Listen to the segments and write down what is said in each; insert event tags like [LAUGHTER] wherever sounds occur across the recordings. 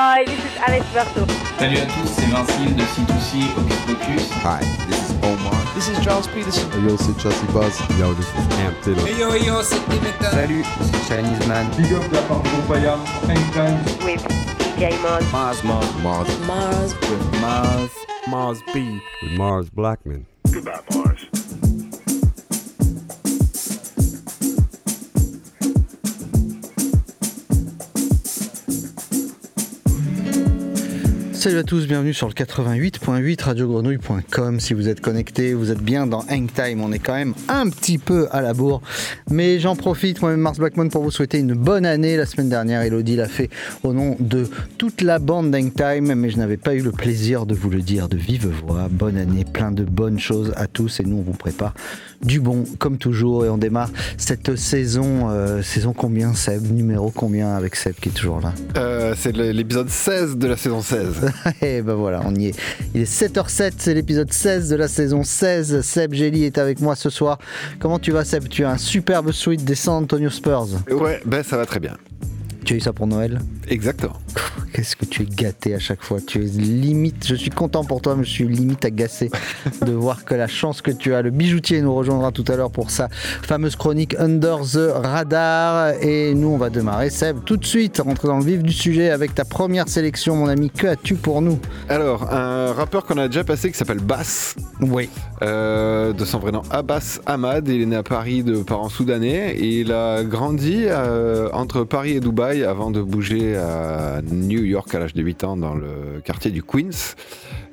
Hi, this is Alex Berto. Salut à tous, c'est Vincile de C2C Hocus Pocus. Hi, this is Omar. This is Charles Peterson. Yo, c'est Chelsea Buzz. Yo, this is Amp Taylor. Hey yo, yo, c'est Dimitra. Salut, c'est Chinese Man. Big up la part de Paya, Hang Time. With DJ Mars. Mars, Mars, Mars. Mars. With Mars. Mars B. With Mars Blackman. Goodbye, Mars. Salut à tous, bienvenue sur le 88.8 radiogrenouille.com. Si vous êtes connectés, vous êtes bien dans Hang Time. On est quand même un petit peu à la bourre. Mais j'en profite, moi-même Mars Blackmon, pour vous souhaiter une bonne année. La semaine dernière, Elodie l'a fait au nom de toute la bande d'Hang Time. Mais je n'avais pas eu le plaisir de vous le dire de vive voix. Bonne année, plein de bonnes choses à tous. Et nous, on vous prépare du bon, comme toujours. Et on démarre cette saison. Euh, saison combien, Seb? Numéro combien avec Seb qui est toujours là? Euh, C'est l'épisode 16 de la saison 16. [LAUGHS] Et ben voilà, on y est. Il est 7h07, c'est l'épisode 16 de la saison 16. Seb Gély est avec moi ce soir. Comment tu vas, Seb? Tu as un superbe suite des San Antonio Spurs. Ouais, ben ça va très bien. Tu as eu ça pour Noël Exactement. Qu'est-ce que tu es gâté à chaque fois. Tu es limite, je suis content pour toi, mais je suis limite agacé [LAUGHS] de voir que la chance que tu as. Le bijoutier nous rejoindra tout à l'heure pour sa fameuse chronique Under the Radar. Et nous, on va démarrer, Seb, tout de suite, rentrer dans le vif du sujet avec ta première sélection, mon ami. Que as-tu pour nous Alors, un rappeur qu'on a déjà passé qui s'appelle Bass. Oui. Euh, de son vrai nom Abbas Ahmad. Il est né à Paris de parents soudanais. Et il a grandi euh, entre Paris et Dubaï avant de bouger à New York à l'âge de 8 ans dans le quartier du Queens.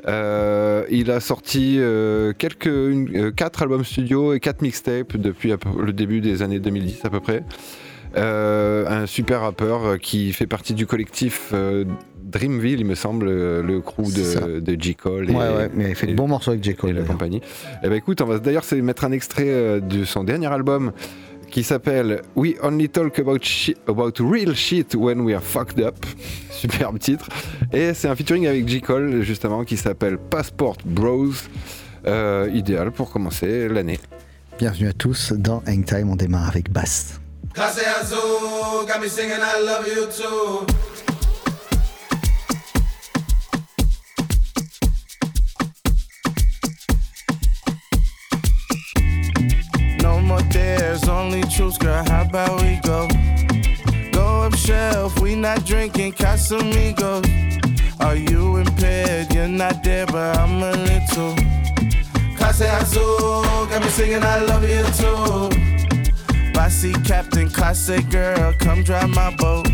Euh, il a sorti euh, quelques, une, euh, 4 albums studio et 4 mixtapes depuis le début des années 2010 à peu près. Euh, un super rappeur qui fait partie du collectif Dreamville, il me semble, le crew de, de J. Cole. Ouais, ouais, mais il fait de bons morceaux avec J. Cole. Et la compagnie. Et ben écoute, on va d'ailleurs mettre un extrait de son dernier album qui s'appelle We Only Talk about, about Real Shit When We Are Fucked Up. [LAUGHS] Superbe titre. Et c'est un featuring avec J. Cole, justement, qui s'appelle Passport Bros. Euh, idéal pour commencer l'année. Bienvenue à tous dans Hang Time, on démarre avec Bass. There's only truth, girl. How about we go? Go up shelf, we not drinking Casamigos. Are you impaired? You're not there, but I'm a little. Clase Azul, got me singing I love you too. Bossy captain, classe girl, come drive my boat.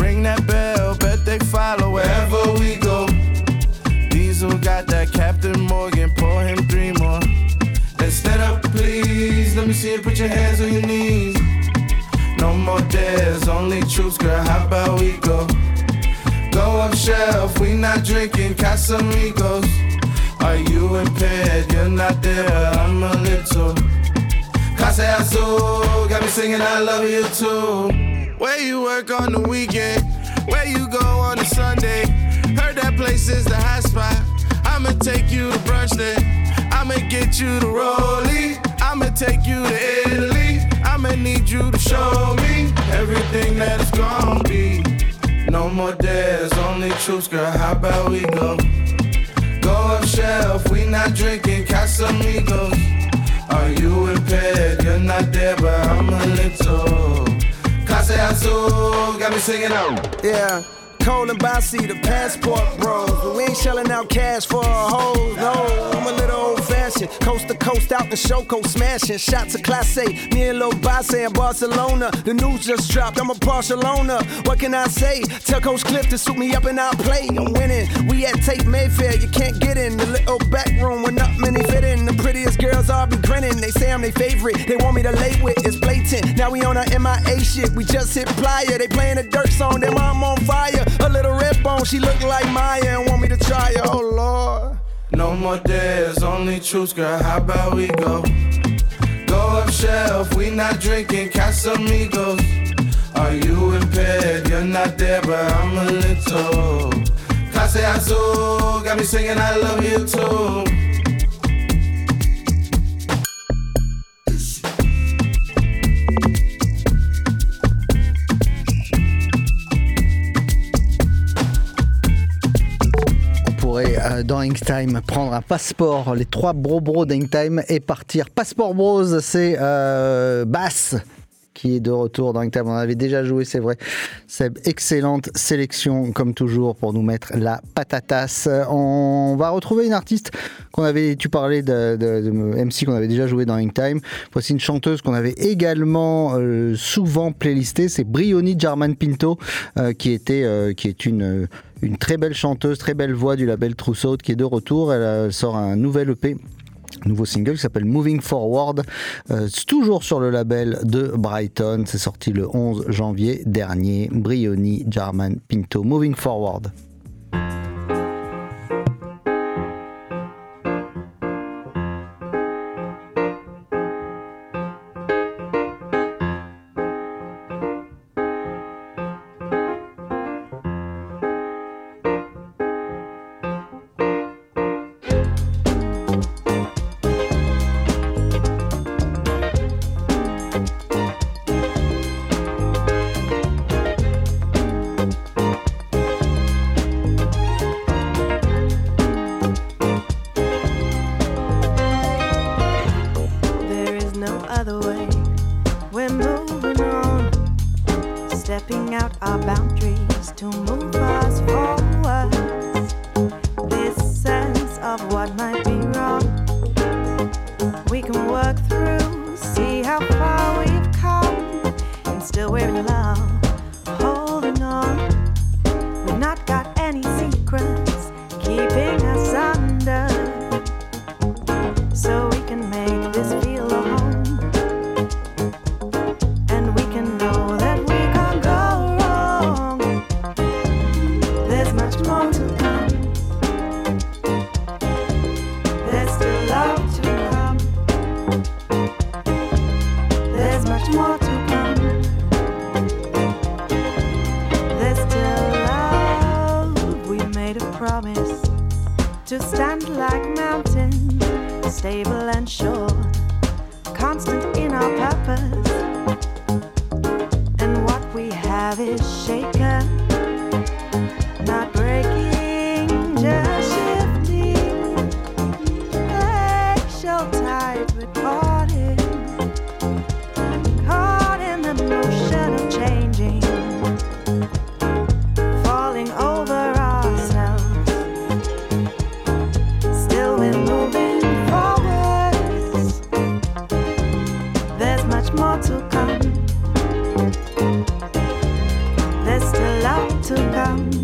Ring that bell, bet they follow wherever we go. Diesel got that Captain Morgan, pour him three more. Let me see you put your hands on your knees. No more dares, only truths, girl. How about we go? Go up shelf, we not drinking Casamigos. Are you impaired? You're not there, I'm a little. Casa Azul, got me singing I love you too. Where you work on the weekend? Where you go on a Sunday? Heard that place is the hot spot. I'ma take you to brunch there. I'ma get you to Rolly. I'ma take you to Italy. I'ma need you to show me everything that it's gonna be. No more dares, only truths, girl. How about we go? Go up shelf, we not drinking Casamigos. Are you impaired? You're not there, but I'm a little. Casa Azul, got me singing out. Yeah. Cole and Bossy, the passport bros. But we ain't shelling out cash for a hoes, no. I'm a little old fashioned. Coast to coast out in Shoko smashing. Shots of Class A. Me and Lil Bossy in Barcelona. The news just dropped. I'm a Barcelona. What can I say? Tell Coach Cliff to suit me up and I'll play. I'm winning. We at Tate Mayfair. You can't get in the little back room where not many fit in. The prettiest girls all be grinning. They say I'm their favorite. They want me to lay with. It's blatant. Now we on our MIA shit. We just hit Playa. They playing a dirt song. Then I'm on fire. She look like Maya and want me to try her. Oh Lord. No more days, only truths, girl. How about we go? Go up shelf, we not drinking Casamigos. Are you impaired? You're not there, but I'm a little. Clase Azul, got me singing I love you too. Dans Ink Time prendre un passeport, les trois bro bros d'Ink Time et partir. Passeport Bros, c'est euh, Bass qui est de retour dans Ink Time. On avait déjà joué, c'est vrai. Seb, excellente sélection comme toujours pour nous mettre la patatas. On va retrouver une artiste qu'on avait, tu parlais de, MC qu'on avait déjà joué dans Ink Time. Voici une chanteuse qu'on avait également euh, souvent playlistée, c'est Brioni Jarman Pinto, euh, qui était, euh, qui est une euh, une très belle chanteuse, très belle voix du label Trousseau qui est de retour. Elle, euh, sort un nouvel EP. un Nouveau single qui s'appelle Moving Forward, Euh, toujours sur le label de Brighton. C'est sorti le 11 janvier dernier. Brioni, Jarman, Pinto, Moving Forward. around.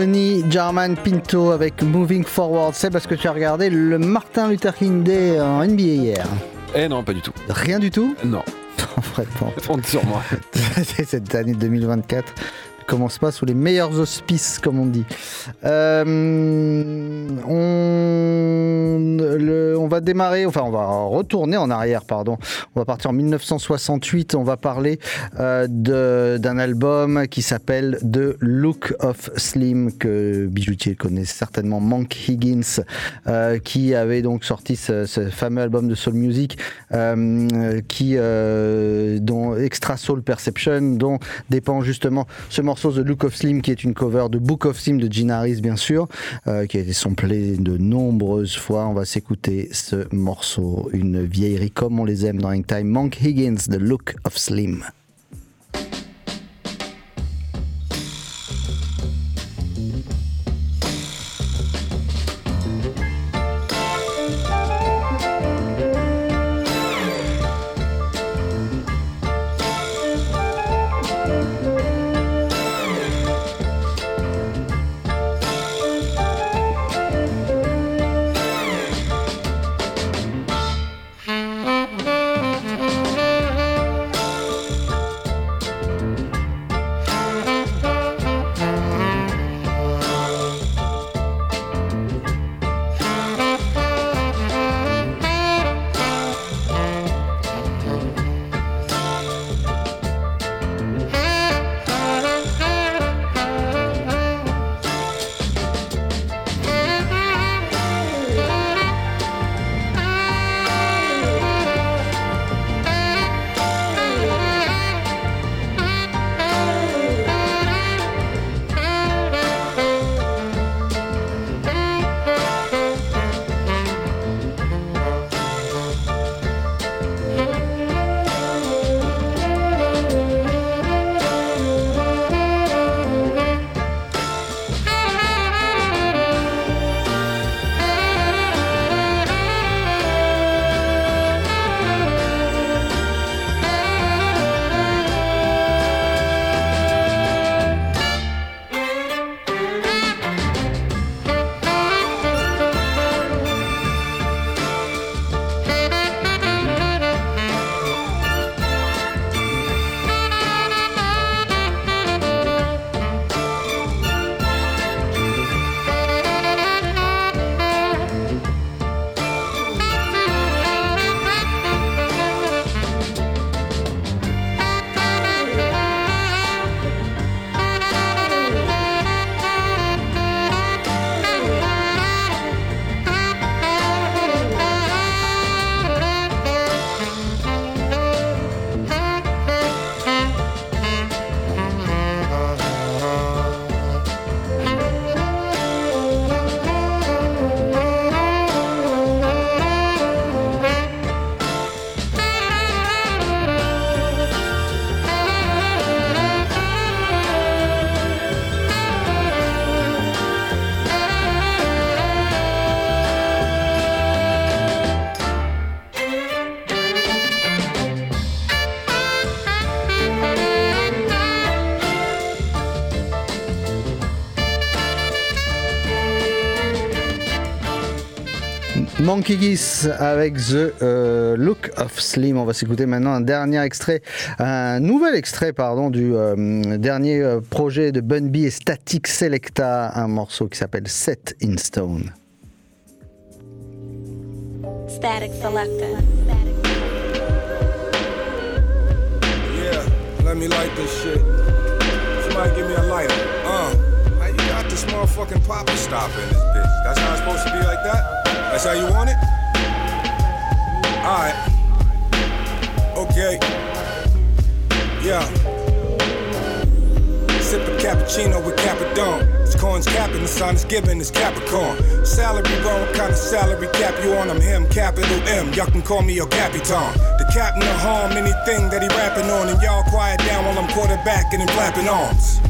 Jarman Pinto avec Moving Forward. C'est parce que tu as regardé le Martin Luther King Day en NBA hier? Eh non, pas du tout. Rien du tout? Non. Vraiment. [LAUGHS] Compte sur moi. [LAUGHS] Cette année 2024 ne commence pas sous les meilleurs auspices, comme on dit. Euh, on, on va démarrer, enfin on va retourner en arrière, pardon. On va partir en 1968. On va parler euh, d'un album qui s'appelle The Look of Slim, que Bijoutier connaît certainement, Monk Higgins, euh, qui avait donc sorti ce, fameux album de soul music, euh, qui dont Extra Soul Perception, dont dépend justement ce morceau The Look of Slim, qui est une cover de Book of Slim de Gene Harris, bien sûr, qui a été samplé de nombreuses fois. On va s'écouter ce morceau, une vieillerie comme on les aime dans Hangtime. Monk Higgins, The Look of Slim. Monkey Geese avec The euh, Look of Slim. On va s'écouter maintenant un dernier extrait, un nouvel extrait, pardon, du euh, dernier euh, projet de Bun B et Static Selecta, un morceau qui s'appelle Set in Stone. Static Selector. Yeah, let me light this shit. Somebody give me a lighter. Uh, how you got this motherfucking popper stop in this bitch? That's how supposed to be like that? That's how you want it? Alright. Okay. Yeah. Sip a cappuccino with Capadon. It's corn's capping, the sun is giving, it's Capricorn. Salary what kind of salary cap you on? I'm him, capital M. Y'all can call me your Capitan. The captain of harm, anything that he rapping on. And y'all quiet down while I'm quarterbacking and flapping arms.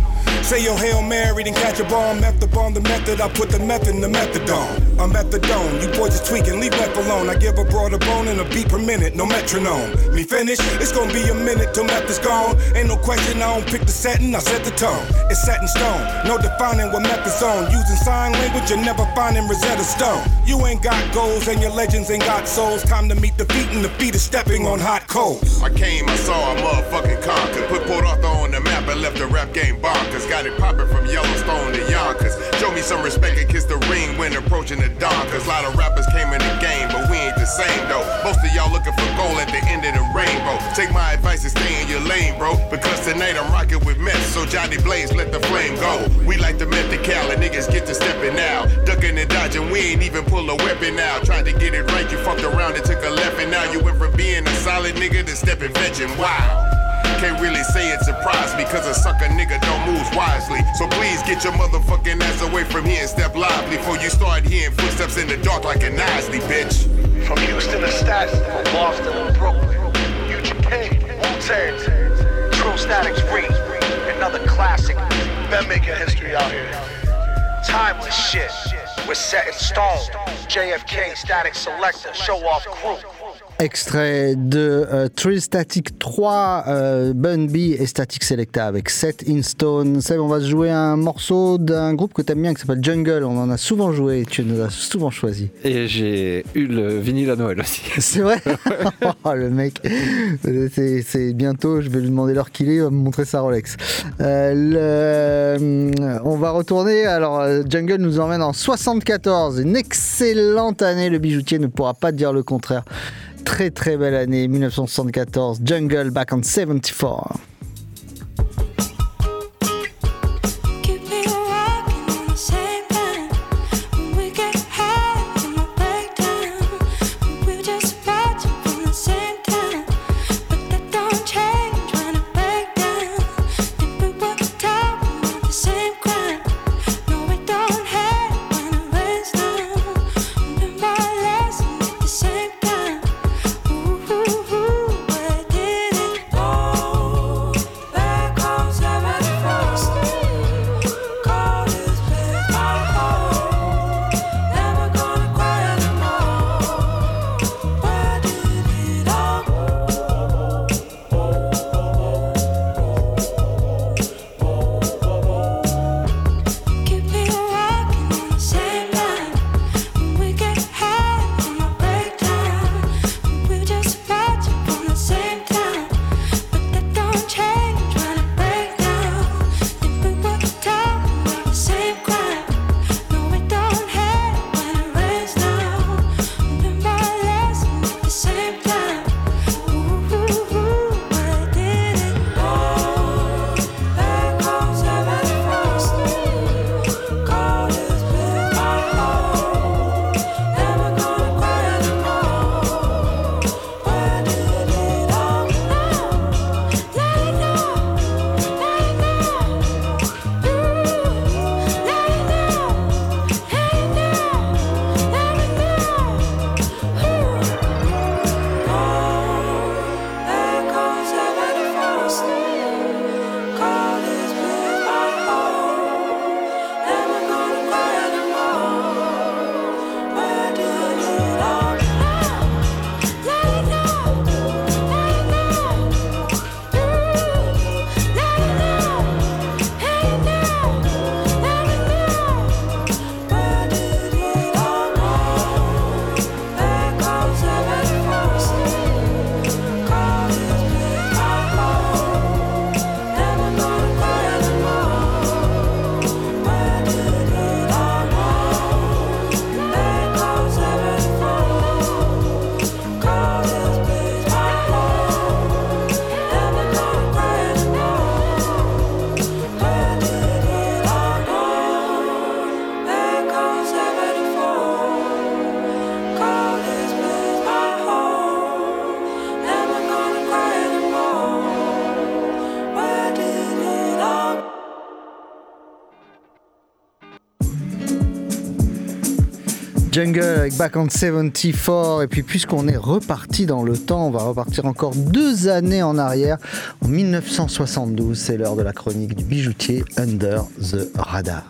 Say your Hail Mary, then catch a bomb. Method bomb the method, I put the method in the methadone. I'm methadone. You boys is tweaking, leave meth alone. I give a broad a bone and a beat per minute, no metronome. Me finish, it's gonna be a minute till meth is gone. Ain't no question, I don't pick the setting, I set the tone. It's set in stone, no defining what meth is on. Using sign language, you're never finding Rosetta Stone. You ain't got goals and your legends ain't got souls. Time to meet the feet and the feet is stepping on hot coals. I came, I saw a motherfucking conquer. Put Port Arthur on the map and left the rap game bonkers. Got it popping from Yellowstone to Yonkers. Show me some respect and kiss the ring when approaching the dawn. Cause a lot of rappers came in the game, but we ain't the same though. Most of y'all looking for gold at the end of the rainbow. Take my advice and stay in your lane, bro. Because tonight I'm rocking with meth, so Johnny Blaze let the flame go. We like the meth and niggas get to stepping now. Ducking and dodging, we ain't even pull a weapon now. Tried to get it right, you fucked around and took a left, and now you went from being a solid nigga to stepping vegging. Wow. Can't really say it surprised me, cause a sucker nigga don't move wisely. So please get your motherfucking ass away from here and step lively before you start hearing footsteps in the dark like an Isley, bitch. From Houston to Staten, from Boston to Brooklyn, UGK, Wu-Tang, True Statics Free, another classic. Been making history out here. Timeless shit. We're set in stone. JFK, Static Selector, Show Off Crew. Extrait de euh, Trill Static 3, euh, Bun B et Static Selecta avec 7 in Stone. Seb, on va se jouer un morceau d'un groupe que t'aimes bien qui s'appelle Jungle. On en a souvent joué et tu nous as souvent choisi. Et j'ai eu le vinyle à Noël aussi. [LAUGHS] C'est vrai [LAUGHS] Oh, Le mec, c'est bientôt, je vais lui demander l'heure qu'il est, il va me montrer sa Rolex. Euh, le- on va retourner, alors euh, Jungle nous emmène en 74, une excellente année, le bijoutier ne pourra pas dire le contraire. Très très belle année, 1974, Jungle back on 74. Jungle avec Back on 74 et puis puisqu'on est reparti dans le temps, on va repartir encore deux années en arrière. En 1972, c'est l'heure de la chronique du bijoutier Under the Radar.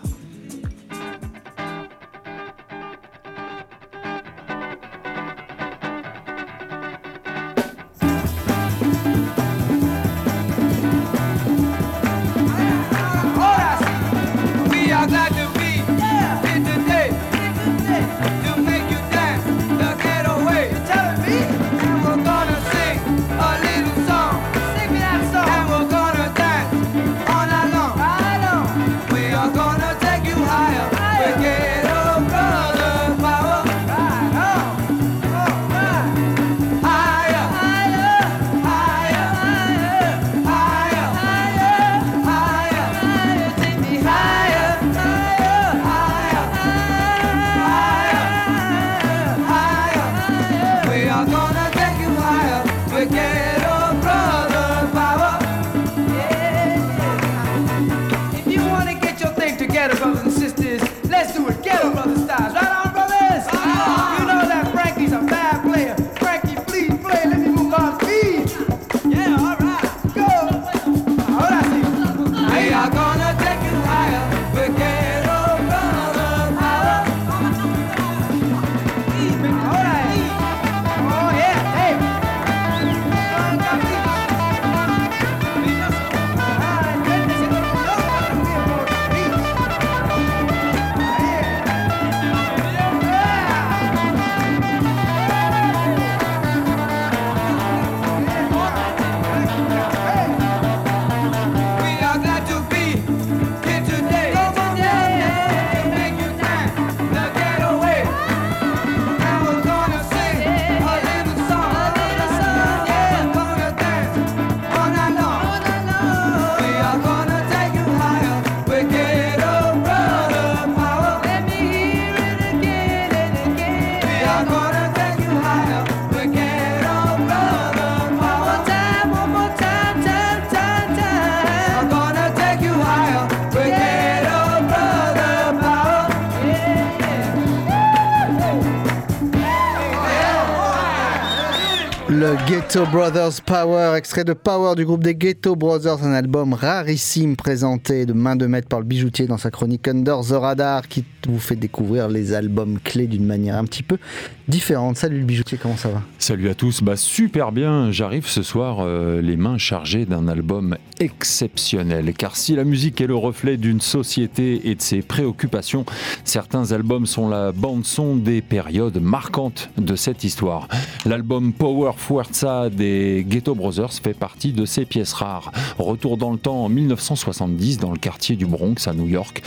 cared about insisting Ghetto Brothers Power, extrait de Power du groupe des Ghetto Brothers, un album rarissime présenté de main de maître par le bijoutier dans sa chronique Under the Radar qui vous fait découvrir les albums clés d'une manière un petit peu différente. Salut le bijoutier, comment ça va? Salut à tous, bah super bien, j'arrive ce soir euh, les mains chargées d'un album exceptionnel car si la musique est le reflet d'une société et de ses préoccupations, certains albums sont la bande son des périodes marquantes de cette histoire. L'album Power Fuerza des Ghetto Brothers fait partie de ces pièces rares. Retour dans le temps en 1970 dans le quartier du Bronx à New York.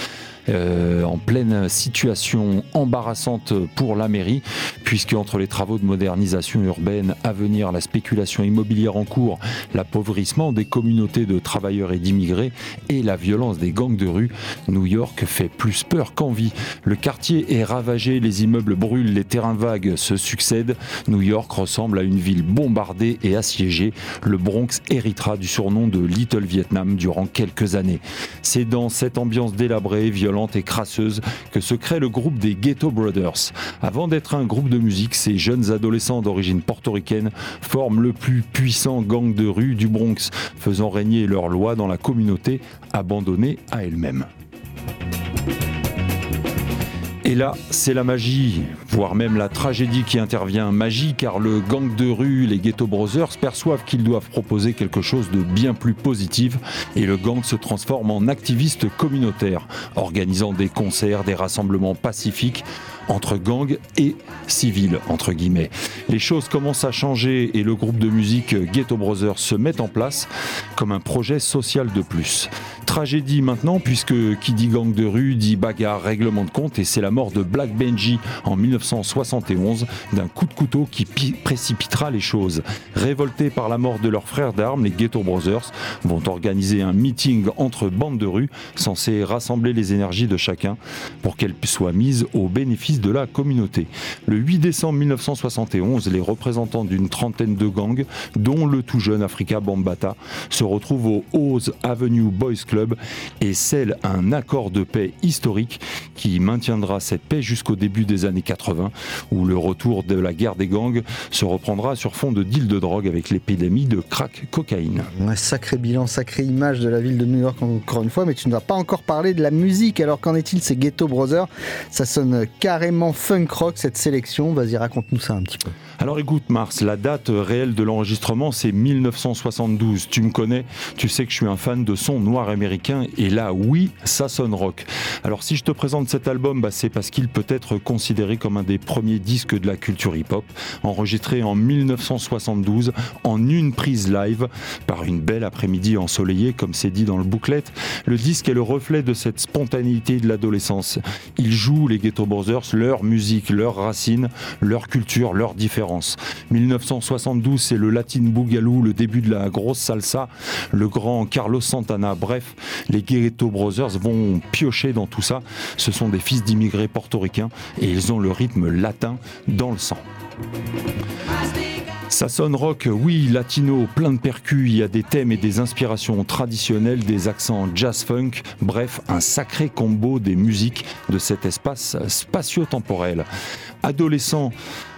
Euh, en pleine situation embarrassante pour la mairie, puisque entre les travaux de modernisation urbaine à venir, la spéculation immobilière en cours, l'appauvrissement des communautés de travailleurs et d'immigrés et la violence des gangs de rue, New York fait plus peur qu'envie. Le quartier est ravagé, les immeubles brûlent, les terrains vagues se succèdent. New York ressemble à une ville bombardée et assiégée. Le Bronx héritera du surnom de Little Vietnam durant quelques années. C'est dans cette ambiance délabrée, violente et crasseuse que se crée le groupe des Ghetto Brothers. Avant d'être un groupe de musique, ces jeunes adolescents d'origine portoricaine forment le plus puissant gang de rue du Bronx, faisant régner leurs lois dans la communauté abandonnée à elle-même. Et là, c'est la magie, voire même la tragédie qui intervient. Magie car le gang de rue, les Ghetto Brothers, perçoivent qu'ils doivent proposer quelque chose de bien plus positif et le gang se transforme en activiste communautaire, organisant des concerts, des rassemblements pacifiques entre gangs et civils, entre guillemets. Les choses commencent à changer et le groupe de musique Ghetto Brothers se met en place comme un projet social de plus. Tragédie maintenant, puisque qui dit gang de rue dit bagarre, règlement de compte, et c'est la mort de Black Benji en 1971 d'un coup de couteau qui pi- précipitera les choses. Révoltés par la mort de leur frère d'armes, les Ghetto Brothers vont organiser un meeting entre bandes de rue censé rassembler les énergies de chacun pour qu'elles soient mises au bénéfice de la communauté. Le 8 décembre 1971, les représentants d'une trentaine de gangs, dont le tout jeune Africa Bambata, se retrouvent au Oz Avenue Boys Club et scellent un accord de paix historique qui maintiendra cette paix jusqu'au début des années 80, où le retour de la guerre des gangs se reprendra sur fond de deal de drogue avec l'épidémie de crack cocaïne. Un sacré bilan, sacrée image de la ville de New York encore une fois, mais tu ne vas pas encore parler de la musique. Alors qu'en est-il ces Ghetto Brothers? Ça sonne funk rock cette sélection. Vas-y, raconte-nous ça un petit peu. Alors écoute Mars, la date réelle de l'enregistrement c'est 1972. Tu me connais, tu sais que je suis un fan de son noir américain et là oui, ça sonne rock. Alors si je te présente cet album, bah, c'est parce qu'il peut être considéré comme un des premiers disques de la culture hip-hop, enregistré en 1972 en une prise live par une belle après-midi ensoleillée comme c'est dit dans le booklet. Le disque est le reflet de cette spontanéité de l'adolescence. Ils jouent les Ghetto Brothers, leur musique, leurs racines, leur culture, leurs différences. 1972, c'est le Latin Boogaloo, le début de la grosse salsa, le grand Carlos Santana. Bref, les Ghetto Brothers vont piocher dans tout ça. Ce sont des fils d'immigrés portoricains et ils ont le rythme latin dans le sang. Ça sonne rock, oui, latino, plein de percus, il y a des thèmes et des inspirations traditionnelles, des accents jazz-funk, bref, un sacré combo des musiques de cet espace spatio-temporel. Adolescents,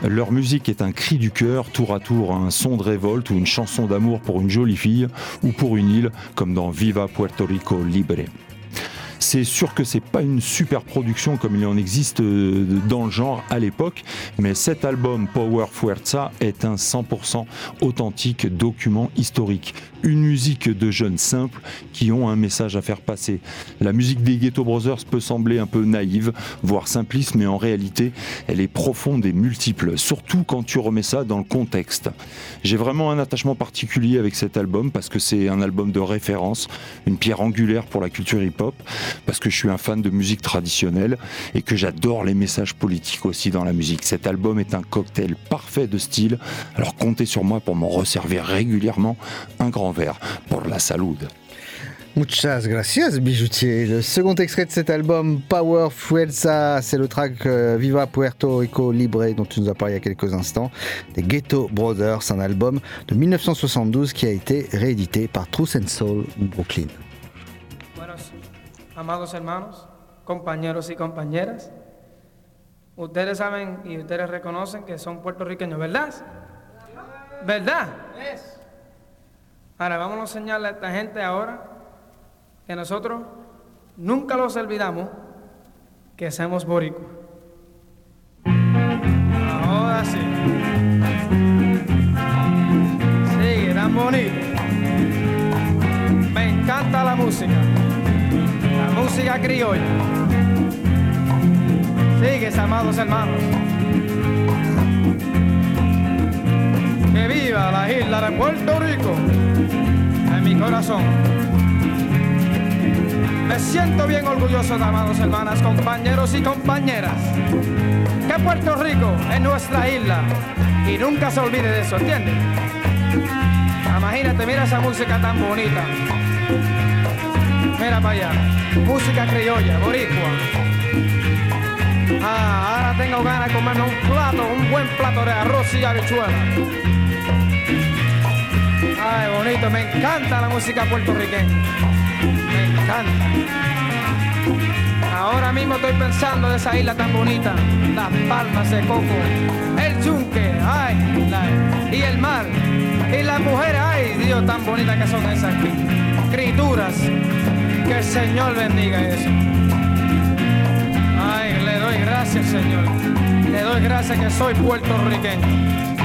leur musique est un cri du cœur, tour à tour un son de révolte ou une chanson d'amour pour une jolie fille ou pour une île, comme dans Viva Puerto Rico Libre. C'est sûr que c'est pas une super production comme il en existe euh, dans le genre à l'époque, mais cet album Power Fuerza est un 100% authentique document historique. Une musique de jeunes simples qui ont un message à faire passer. La musique des Ghetto Brothers peut sembler un peu naïve, voire simpliste, mais en réalité, elle est profonde et multiple, surtout quand tu remets ça dans le contexte. J'ai vraiment un attachement particulier avec cet album parce que c'est un album de référence, une pierre angulaire pour la culture hip-hop, parce que je suis un fan de musique traditionnelle et que j'adore les messages politiques aussi dans la musique. Cet album est un cocktail parfait de style, alors comptez sur moi pour m'en resservir régulièrement un grand verre pour la salud. Muchas gracias, bijoutier. Le second extrait de cet album, Power Fuerza, c'est le track euh, Viva Puerto Rico Libre dont tu nous as parlé il y a quelques instants, des Ghetto Brothers, un album de 1972 qui a été réédité par Truth and Soul Brooklyn. Amados hermanos, compañeros y compañeras, ustedes saben y ustedes reconocen que son puertorriqueños, ¿verdad? ¿Verdad? Ahora vamos a enseñarle a esta gente ahora que nosotros nunca los olvidamos que somos boricuas. Ahora sí. Sigue, tan bonito. Me encanta la música. La música criolla. Sigue, amados hermanos. Que viva la isla de Puerto Rico en mi corazón. Me siento bien orgulloso, amados hermanas, compañeros y compañeras, que Puerto Rico es nuestra isla y nunca se olvide de eso, ¿entiendes? Imagínate, mira esa música tan bonita. Mira para allá, música criolla, boricua. Ah, ahora tengo ganas de comerme un plato, un buen plato de arroz y habichuela. Ay, bonito, me encanta la música puertorriqueña. Me encanta. Ahora mismo estoy pensando de esa isla tan bonita, las palmas de coco, el yunque, ay, y el mar, y las mujeres, ay, Dios, tan bonitas que son esas cri- criaturas. Que el Señor bendiga eso. Ay, le doy gracias, Señor. Le doy gracias que soy puertorriqueño.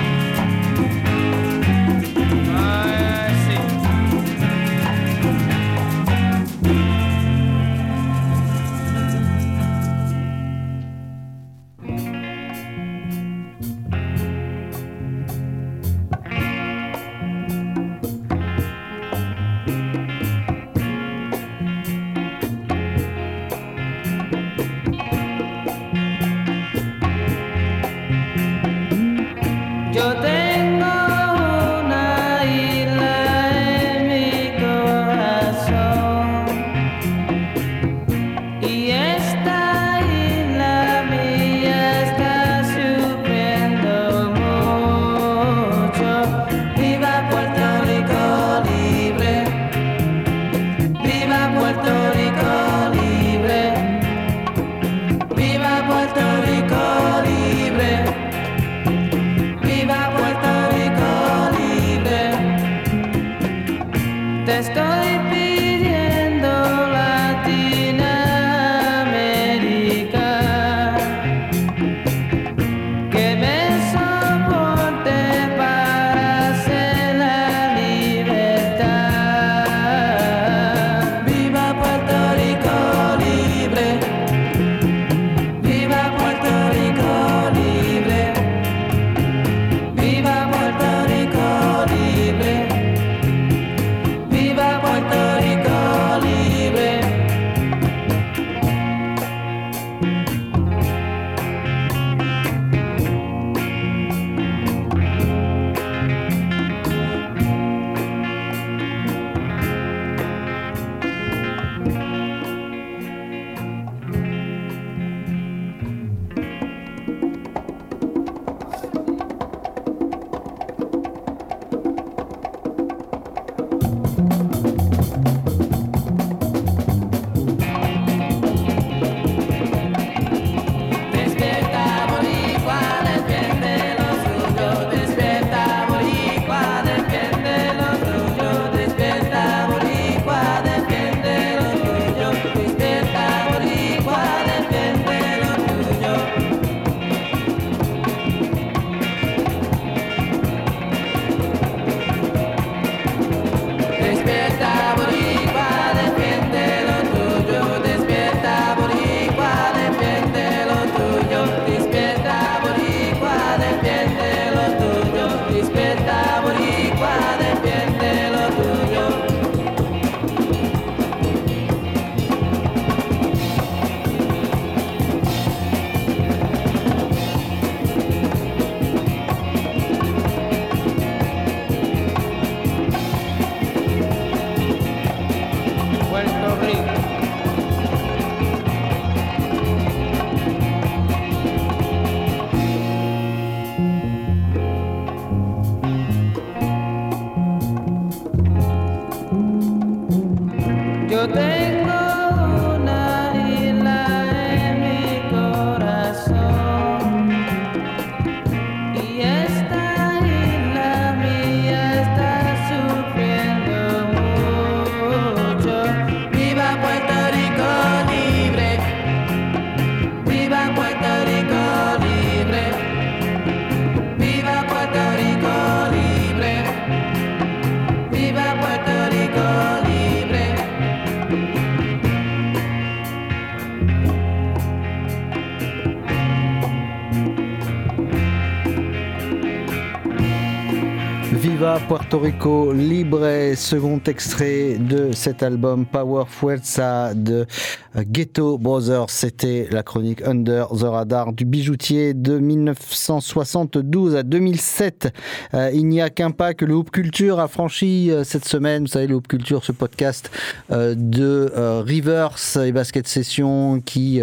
Libre, second extrait de cet album Power Fuerza de Ghetto Brothers. C'était la chronique Under the Radar du bijoutier de 1972 à 2007. Euh, il n'y a qu'un pas que le Hoop Culture a franchi euh, cette semaine. Vous savez, le Hoop Culture, ce podcast euh, de Rivers et Basket Session qui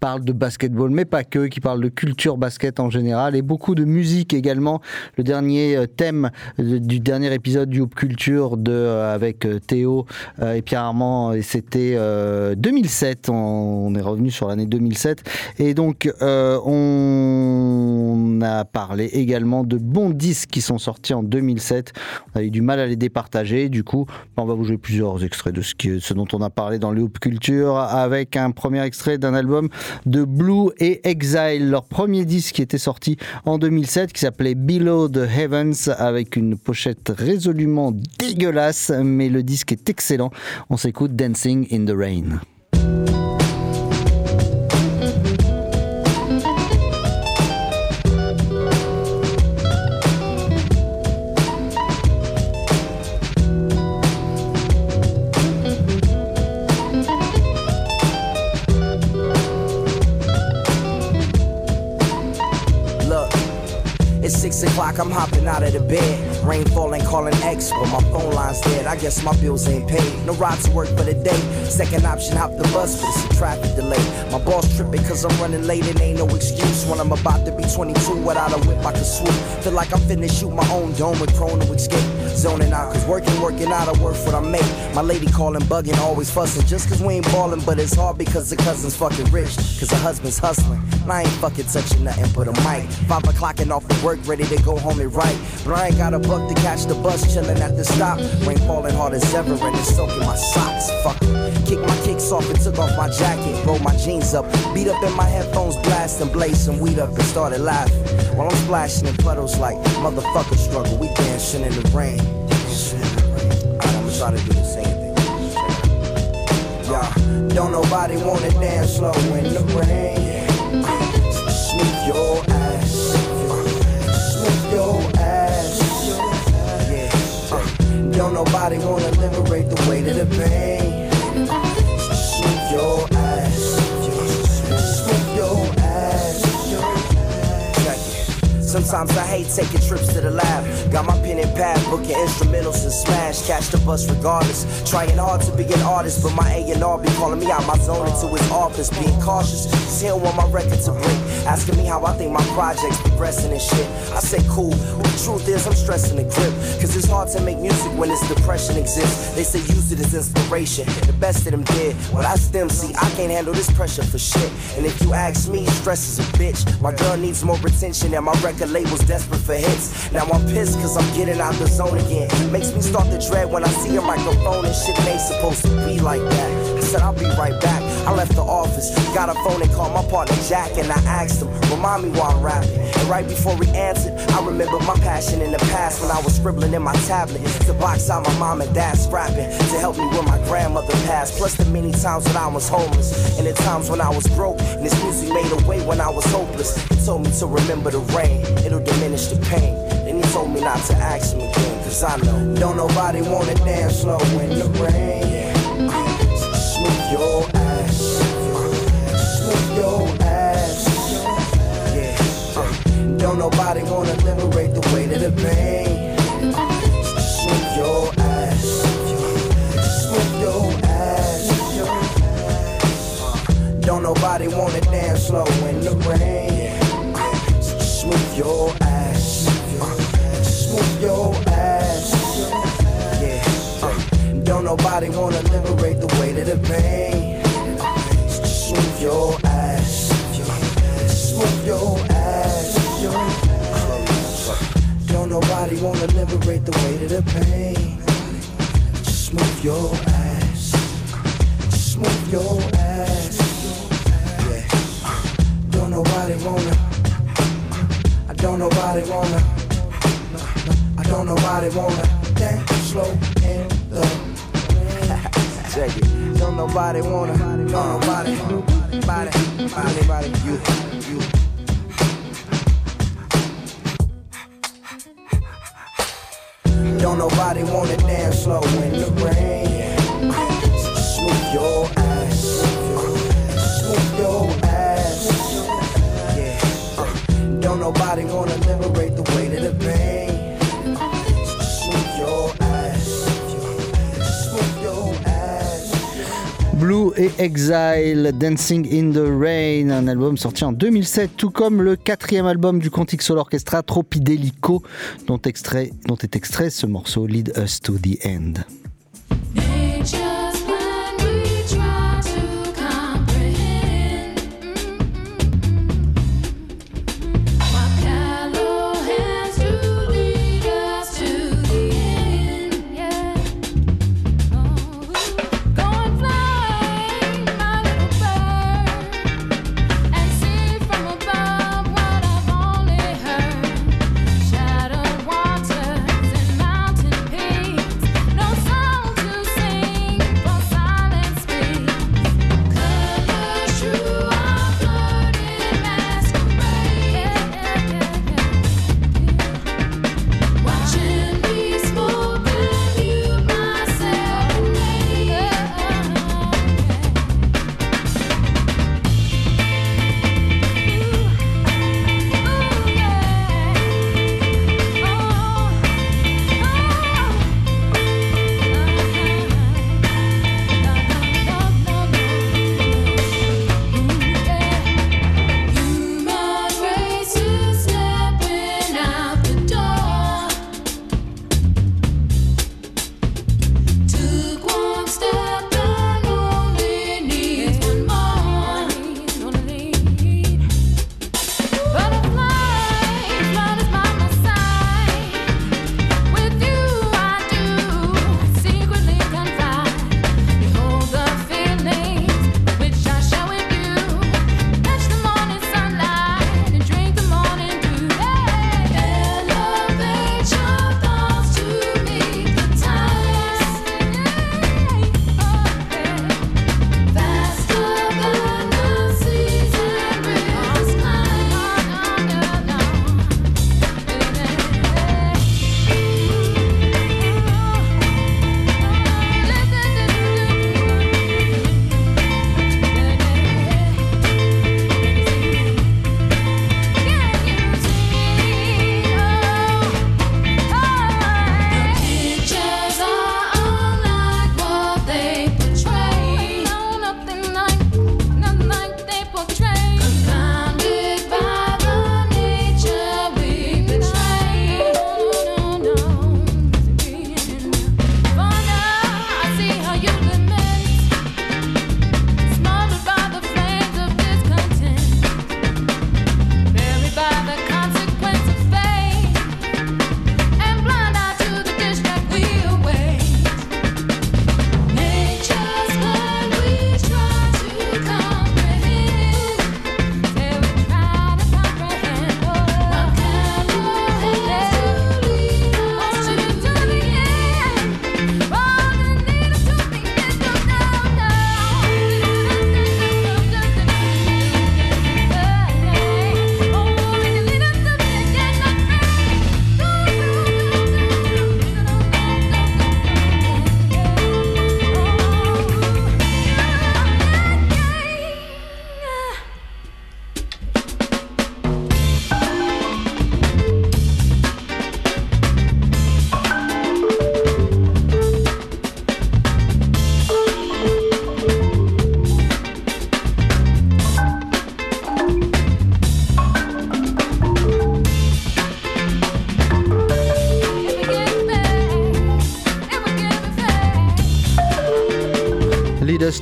parle de basketball, mais pas que, qui parle de culture basket en général et beaucoup de musique également. Le dernier thème du dernier épisode du Hoop Culture de, avec Théo et Pierre Armand, et c'était euh, 2007. On, est revenu sur l'année 2007. Et donc, euh, on a parlé également de bons disques qui sont sortis en 2007. On a eu du mal à les départager. Du coup, on va vous jouer plusieurs extraits de ce, qui, ce dont on a parlé dans le Culture avec un premier extrait d'un album de Blue et Exile, leur premier disque qui était sorti en 2007 qui s'appelait Below the Heavens avec une pochette résolument dégueulasse, mais le disque est excellent. On s'écoute Dancing in the Rain. I'm hopping out of the bed. Rain falling, calling X, but my phone line's dead. I guess my bills ain't paid. No ride to work for the day. Second option, hop the bus, but it's a traffic delay. My boss tripping cause I'm running late and ain't no excuse. When I'm about to be 22 without a whip, I can swoop. Feel like I'm finna shoot my own dome with prone to escape. Zoning out, cause working, working out, I work what I make. My lady calling, bugging, always fussing. Just cause we ain't ballin', but it's hard because the cousin's fucking rich. Cause the husband's hustling. I ain't fucking touching nothing but a mic. Five o'clock and off of work, ready to go home and write. But I ain't got a buck to catch the bus, chillin' at the stop. Rain falling hard as ever, and it's soaking my socks. Fuck it. Kick my kicks off and took off my jacket. Roll my jeans up, beat up in my headphones, blasting, blaze some weed up and started laughing. While I'm splashing in puddles like motherfucker struggle, we dancing in the rain. Alright, I'ma try to do the same thing. Yeah, don't nobody wanna dance slow in the rain. Smooth your Don't nobody wanna liberate the weight of the pain. Your your ass. Check it. Sometimes I hate taking trips to the lab. Got my pen and pad, booking instrumentals and smash. Catch the bus regardless. Trying hard to be an artist, but my A&R be calling me out my zone into his office. Being cautious, don't want my record to break. Asking me how I think my project's progressing and shit. I say cool, but the truth is I'm stressing the grip. Cause it's hard to make music when this depression exists. They say use it as inspiration. The best of them did. Well, I them. See, I can't handle this pressure for shit. And if you ask me, stress is a bitch. My girl needs more attention and my record label's desperate for hits. Now I'm pissed cause I'm getting out the zone again. Makes me start to dread when I see a microphone and shit ain't supposed to be like that. I said I'll be right back. I left the office, got a phone and called my partner Jack and I asked him, remind me while I'm rapping. And right before he answered, I remember my passion in the past when I was scribbling in my tablet to box out my mom and dad's scrapping to help me when my grandmother passed. Plus the many times when I was homeless and the times when I was broke and this music made a way when I was hopeless. He told me to remember the rain, it'll diminish the pain. Then he told me not to ask him again, cause I know don't nobody wanna dance slow in the rain. Weight of the pain. Smooth your ass. Smooth your ass. Yeah. Don't nobody wanna. I don't nobody wanna. I don't nobody wanna dance slow in the [LAUGHS] Check it. Don't nobody wanna. Don't nobody. Body. Anybody. You. You. Nobody wanna dance slow in the rain. Exile, Dancing in the Rain, un album sorti en 2007, tout comme le quatrième album du Quantic Soul Orchestra, Tropidelico, dont, dont est extrait ce morceau Lead Us to the End.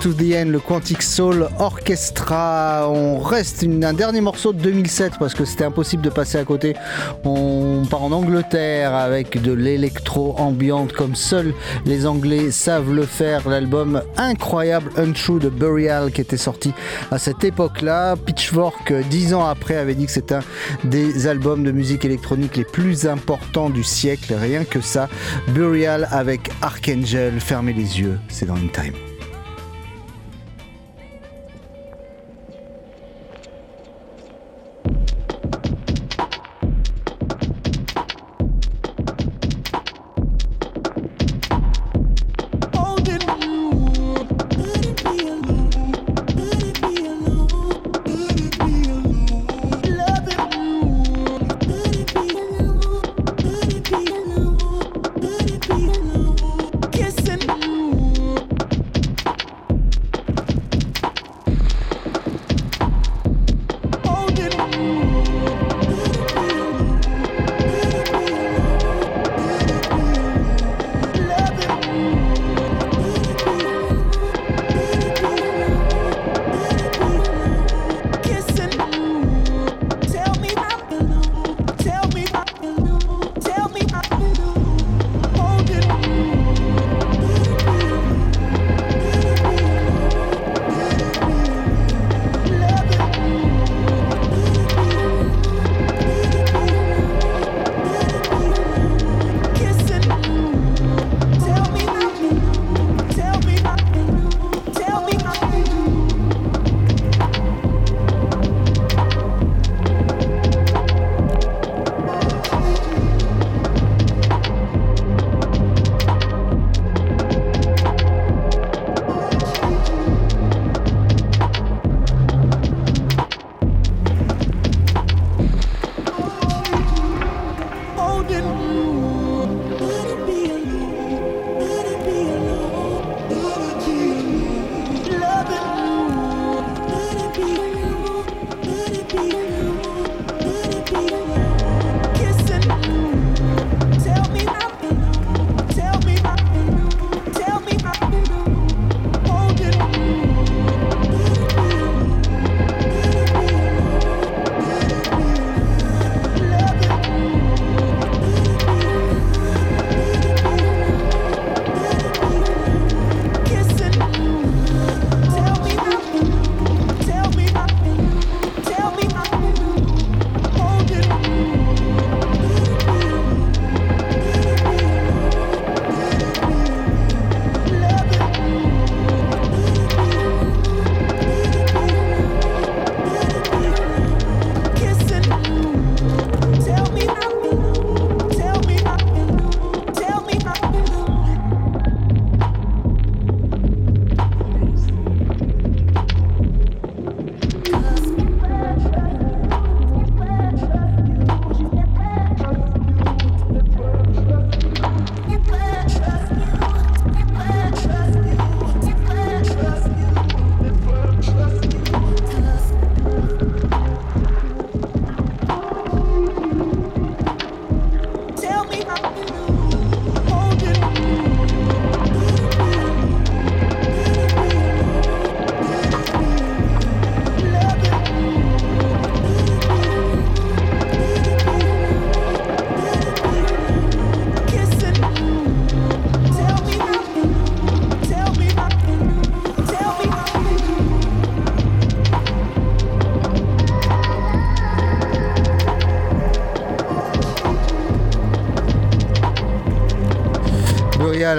To the End, le Quantic Soul Orchestra. On reste un dernier morceau de 2007 parce que c'était impossible de passer à côté. On part en Angleterre avec de l'électro ambiante comme seuls les Anglais savent le faire. L'album incroyable Untrue de Burial qui était sorti à cette époque-là. Pitchfork, dix ans après, avait dit que c'est un des albums de musique électronique les plus importants du siècle. Rien que ça. Burial avec Archangel. Fermez les yeux, c'est dans une time.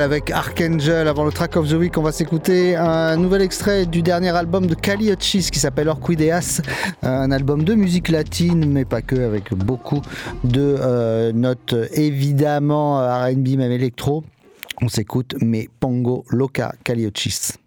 Avec Archangel. Avant le track of the week, on va s'écouter un nouvel extrait du dernier album de Kali Uchis qui s'appelle Orquideas. Un album de musique latine, mais pas que, avec beaucoup de euh, notes évidemment RB, même électro. On s'écoute, mais Pongo Loca Kali Uchis.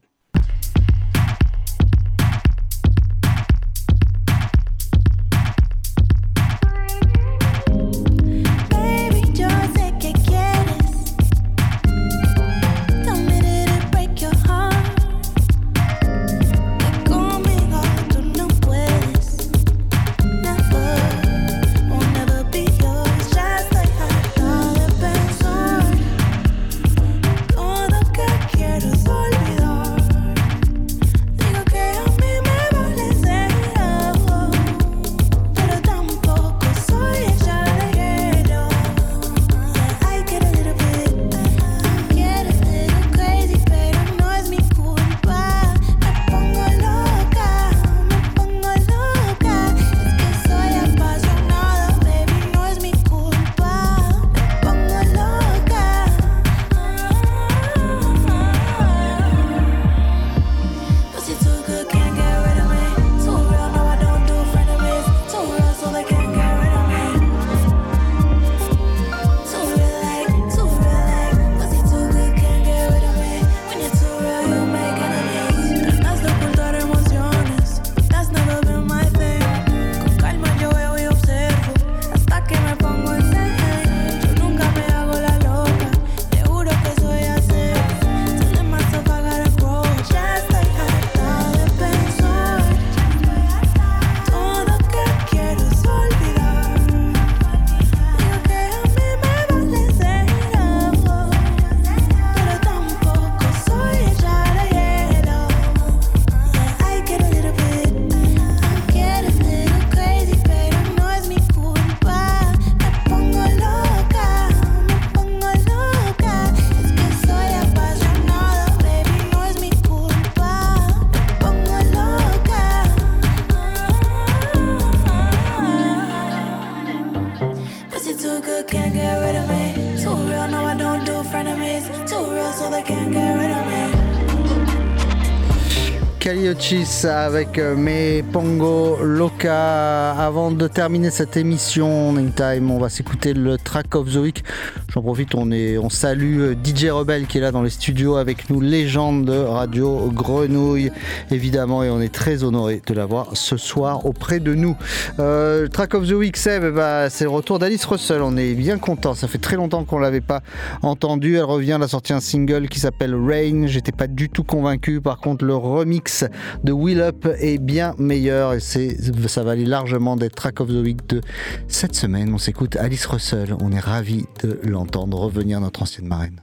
Avec euh, mes Pongo Loca. Avant de terminer cette émission In Time, on va s'écouter le track of the week. J'en profite, on, on salue euh, DJ Rebel qui est là dans les studios avec nous, légende de Radio Grenouille, évidemment, et on est très honoré de l'avoir ce soir auprès de nous. Euh, track of the week, Seb, ben, c'est le retour d'Alice Russell. On est bien content. Ça fait très longtemps qu'on l'avait pas entendu. Elle revient, elle a sorti un single qui s'appelle Rain. J'étais pas du tout convaincu. Par contre, le remix de Will Up est bien meilleur et ça valait largement d'être track of the week de cette semaine. On s'écoute Alice Russell. On est ravis de l'entendre revenir notre ancienne marraine.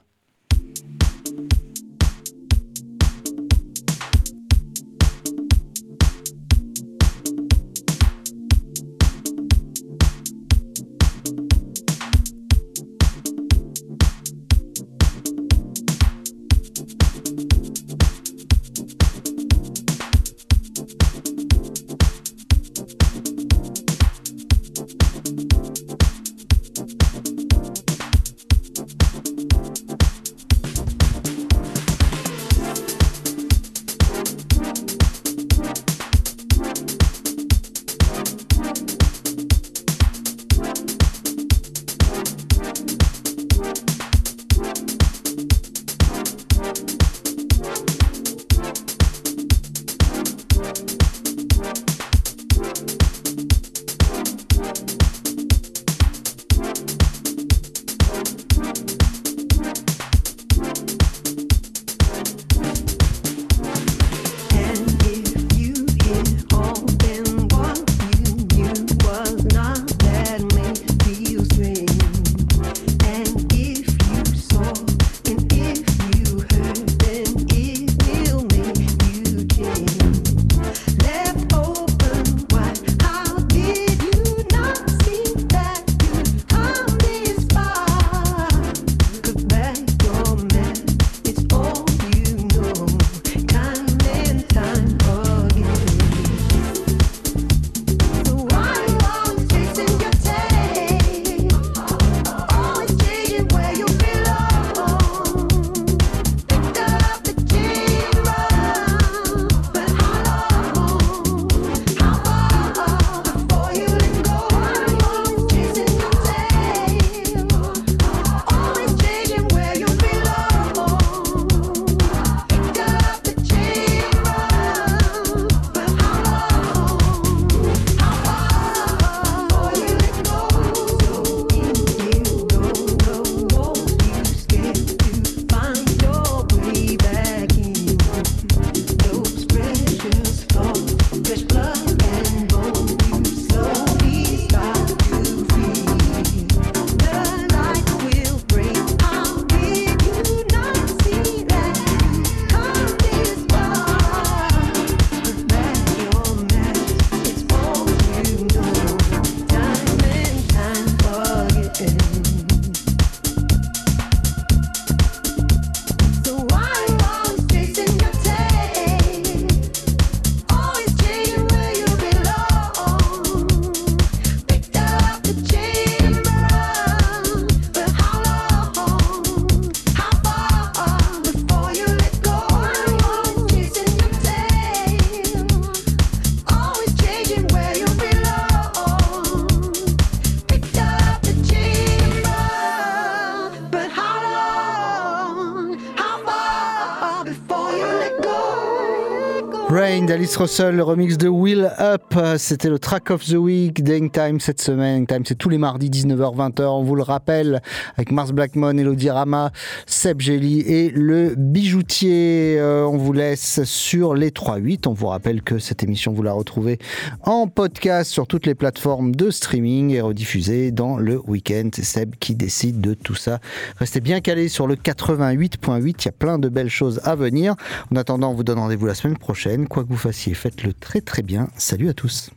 Russell, le remix de Will Up. C'était le track of the week d'Hang Time cette semaine. Time, c'est tous les mardis 19h-20h. On vous le rappelle avec Mars Blackmon, Elodie Rama, Seb Gelly et le bijoutier. Euh, on vous laisse sur les 3-8. On vous rappelle que cette émission, vous la retrouvez en podcast sur toutes les plateformes de streaming et rediffusée dans le week-end. C'est Seb qui décide de tout ça. Restez bien calés sur le 88.8. Il y a plein de belles choses à venir. En attendant, on vous donne rendez-vous la semaine prochaine. Quoi que vous fassiez, faites-le très très bien. Salut à tous.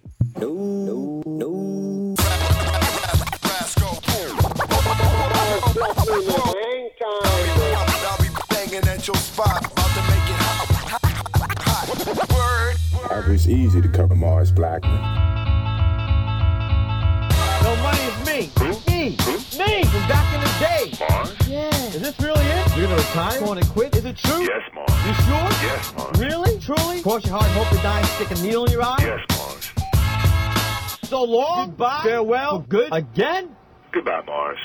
It's easy to cover Mars Blackman. No money is me. Me. Me from back in the day. Mars? Yeah. Is this really it? You're gonna retire? Going to quit? Is it true? Yes, Mars. You sure? Yes, Mars. Really? Truly? Cross your heart and hope to die and stick a needle in your eye? Yes, Mars. So long. Goodbye. Farewell. For good. Again? Goodbye, Mars.